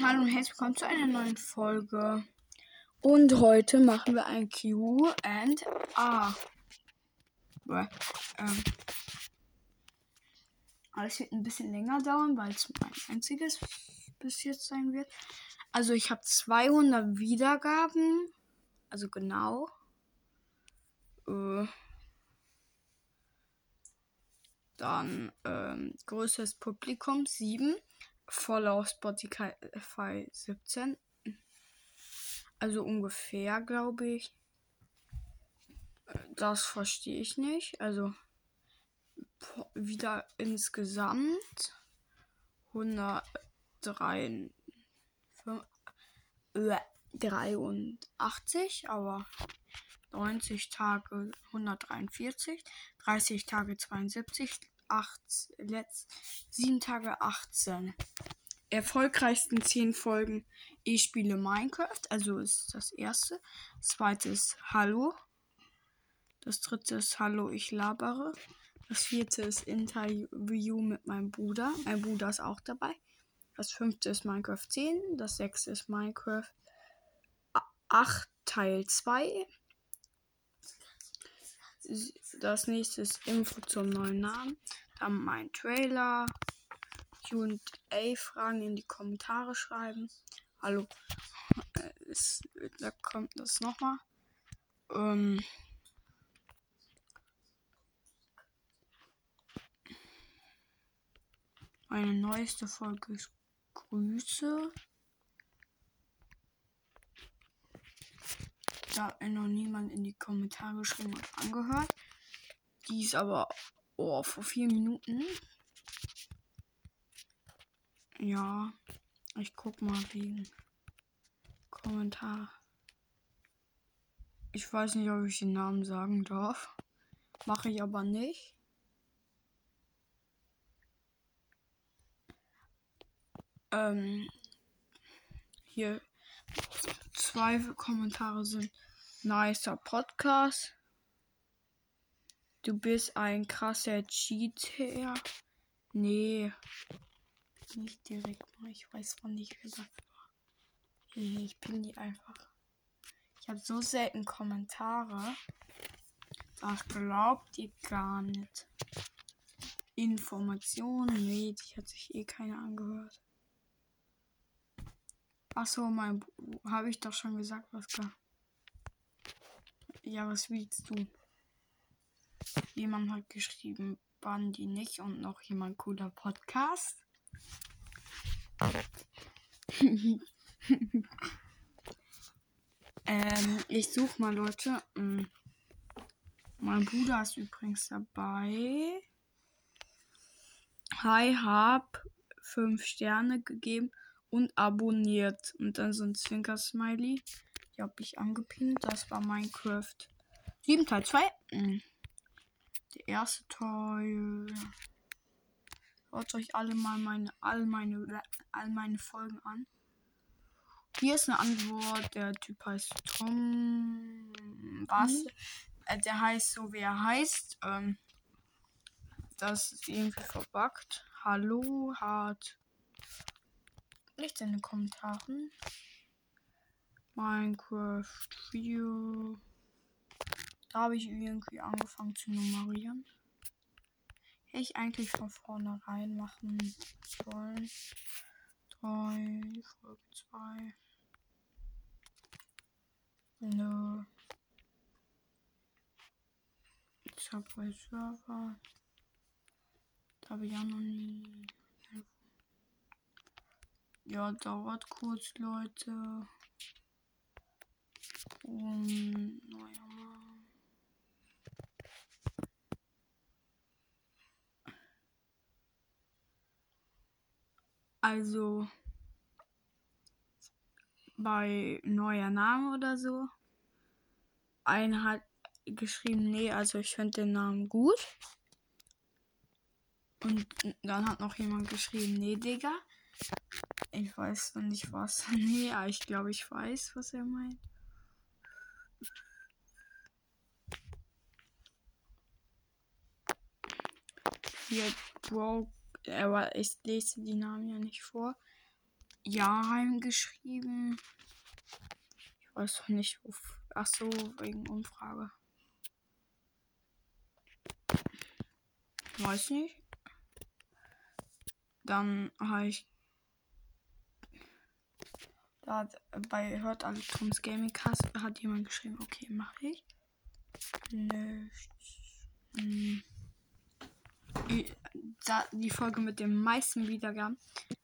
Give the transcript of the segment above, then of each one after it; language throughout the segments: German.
Hallo und herzlich willkommen zu einer neuen Folge. Und heute machen wir ein Q and A. Ähm, aber es wird ein bisschen länger dauern, weil es mein einziges bis jetzt sein wird. Also ich habe 200 Wiedergaben. Also genau. Äh, dann ähm, größtes Publikum 7. Follow auf Spotify 17. Also ungefähr, glaube ich. Das verstehe ich nicht. Also wieder insgesamt 183, aber 90 Tage 143, 30 Tage 72, 8, letzt, 7 Tage 18. Erfolgreichsten 10 Folgen. Ich spiele Minecraft, also ist das erste. Das zweite ist Hallo. Das dritte ist Hallo, ich labere. Das vierte ist Interview mit meinem Bruder. Mein Bruder ist auch dabei. Das fünfte ist Minecraft 10. Das sechste ist Minecraft 8 Teil 2. Das nächste ist Info zum neuen Namen. Dann mein Trailer. QA-Fragen in die Kommentare schreiben. Hallo. Ist, äh, da kommt das nochmal. Ähm. Meine neueste Folge ist Grüße. Da hat noch niemand in die Kommentare geschrieben und angehört. Die ist aber oh, vor vier Minuten. Ja, ich guck mal wegen Kommentar. Ich weiß nicht, ob ich den Namen sagen darf. Mache ich aber nicht. Ähm, hier zwei Kommentare sind nicer Podcast. Du bist ein krasser Cheater. Nee. Nicht direkt mal. Ich weiß von nicht, wer das war. Ich bin die einfach. Ich habe so selten Kommentare. Das glaubt ihr gar nicht. Informationen? Nee, die hat sich eh keiner angehört. Achso, mein habe ich doch schon gesagt, was gar. Ja, was willst du? Jemand hat geschrieben, Bandi nicht und noch jemand cooler Podcast. ähm, ich suche mal Leute. Mm. Mein Bruder ist übrigens dabei. Hi, hab fünf Sterne gegeben und abonniert. Und dann so ein Zwinker-Smiley. Die habe ich angepinnt. Das war Minecraft 7 Teil 2. Hm. Der erste Teil. Schaut euch alle mal meine, all meine, all meine Folgen an. Hier ist eine Antwort. Der Typ heißt Tom. Was? Mhm. Äh, der heißt so, wie er heißt. Ähm, das ist irgendwie verbuggt. Hallo, hart nichts in den Kommentaren. Minecraft Video. Da habe ich irgendwie angefangen zu nummerieren. Hätte ich eigentlich von vornherein machen sollen. 3, Folge 2. Nö. Subway Server. Da habe ich ja noch nie. Ja, dauert kurz, Leute. Und, naja. Also bei neuer Name oder so. Einer hat geschrieben, nee, also ich finde den Namen gut. Und dann hat noch jemand geschrieben, nee, Digga. Ich weiß noch nicht was. Nee, aber ich glaube, ich weiß, was er meint. Hier, Bro, aber ich lese die Namen ja nicht vor. Ja heimgeschrieben. Ich weiß noch nicht, wo. Ach so, wegen Umfrage. Weiß nicht. Dann habe ich da bei Hört alle Toms Gaming Cast hat jemand geschrieben, okay, mache ich. Nichts. Hm. Die, die Folge mit den meisten Wiedergaben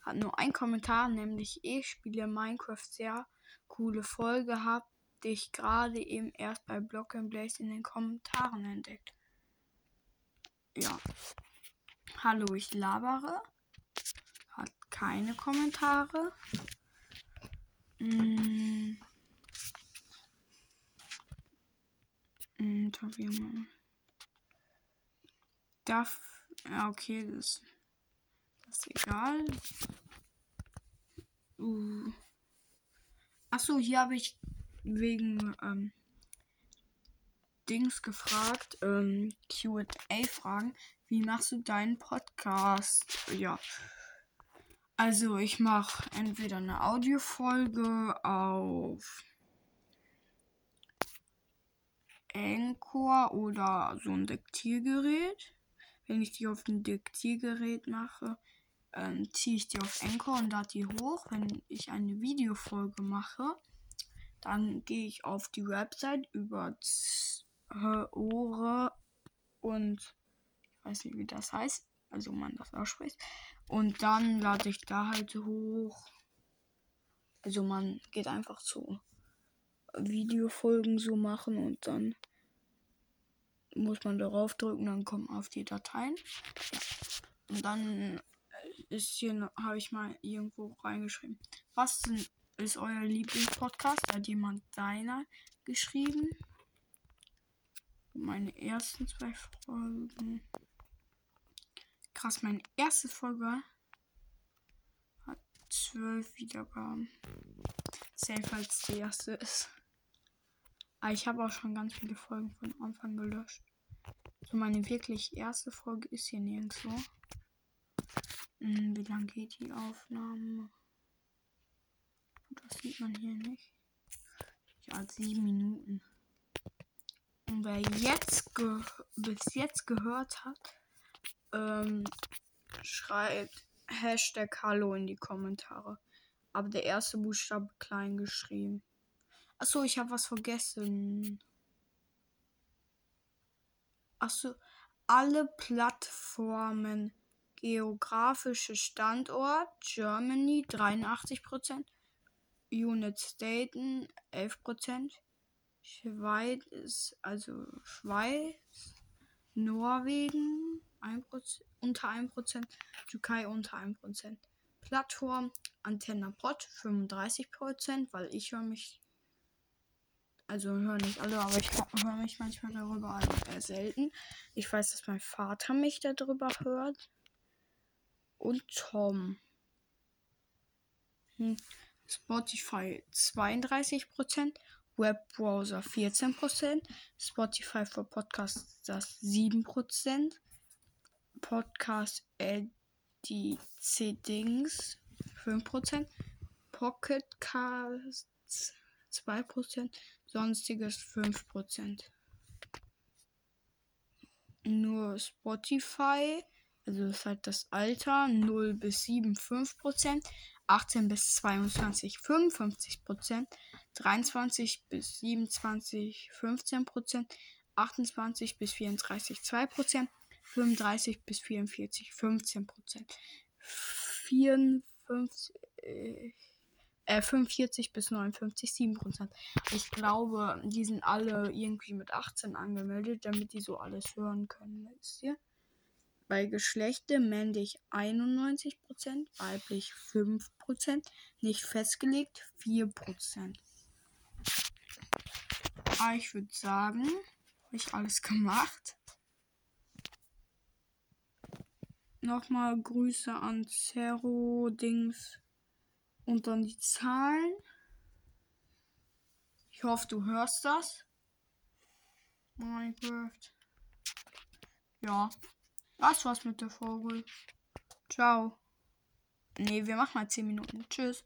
hat nur ein Kommentar, nämlich ich spiele Minecraft sehr coole Folge, hab dich gerade eben erst bei Block and Blaze in den Kommentaren entdeckt. Ja. Hallo, ich labere. Hat keine Kommentare. Hm. Hm, Darf. Ja, okay, das, das ist egal. Uh. Achso, hier habe ich wegen ähm, Dings gefragt, ähm, QA-Fragen. Wie machst du deinen Podcast? Ja. Also ich mache entweder eine Audiofolge auf Anchor oder so ein Diktiergerät. Wenn ich die auf ein Diktiergerät mache, ähm, ziehe ich die auf Anchor und lade die hoch. Wenn ich eine Videofolge mache, dann gehe ich auf die Website über Ohre und ich weiß nicht, wie das heißt, also man das ausspricht. Und dann lade ich da halt hoch. Also man geht einfach zu Videofolgen so machen und dann muss man darauf drücken, dann kommen auf die Dateien. Und dann ist hier, habe ich mal irgendwo reingeschrieben. Was ist euer Lieblingspodcast? Hat jemand deiner geschrieben. Meine ersten zwei Folgen. Krass, meine erste Folge hat zwölf Wiedergaben. Safe als die erste ist. Aber ich habe auch schon ganz viele Folgen von Anfang gelöscht. So meine wirklich erste Folge ist hier nirgendwo. Hm, wie lange geht die Aufnahme? Das sieht man hier nicht. Ja, sieben Minuten. Und wer jetzt bis jetzt gehört hat, ähm, schreibt Hashtag Hallo in die Kommentare. Aber der erste Buchstabe klein geschrieben. Achso, ich habe was vergessen. Achso, alle Plattformen. Geografische Standort Germany 83%, Unit Staten 11%, Schweiz, also Schweiz, Norwegen 1%, unter 1%, Türkei unter 1%. Plattform Antenna Pod 35%, weil ich höre mich, also höre nicht alle, aber ich höre mich manchmal darüber, also eher selten. Ich weiß, dass mein Vater mich darüber hört. Und Tom. Hm. Spotify 32%, Webbrowser 14%, Spotify für Podcasts das 7%, Podcast Editings 5%, Pocketcasts 2%, sonstiges 5%. Nur Spotify, also ist halt das Alter, 0 bis 7 5%, 18 bis 22 55%, 23 bis 27 15%, 28 bis 34 2%, 35 bis 44 15 Prozent. 54, äh, 45 bis 59 7 Prozent. Ich glaube, die sind alle irgendwie mit 18 angemeldet, damit die so alles hören können, wisst ihr? Bei Geschlechter männlich 91%, Prozent, weiblich 5%, Prozent, nicht festgelegt 4%. Prozent. Aber ich würde sagen, habe ich alles gemacht. Nochmal Grüße an Zero Dings und dann die Zahlen. Ich hoffe, du hörst das. Minecraft. Ja, das war's mit der Folge. Ciao. Nee, wir machen mal 10 Minuten. Tschüss.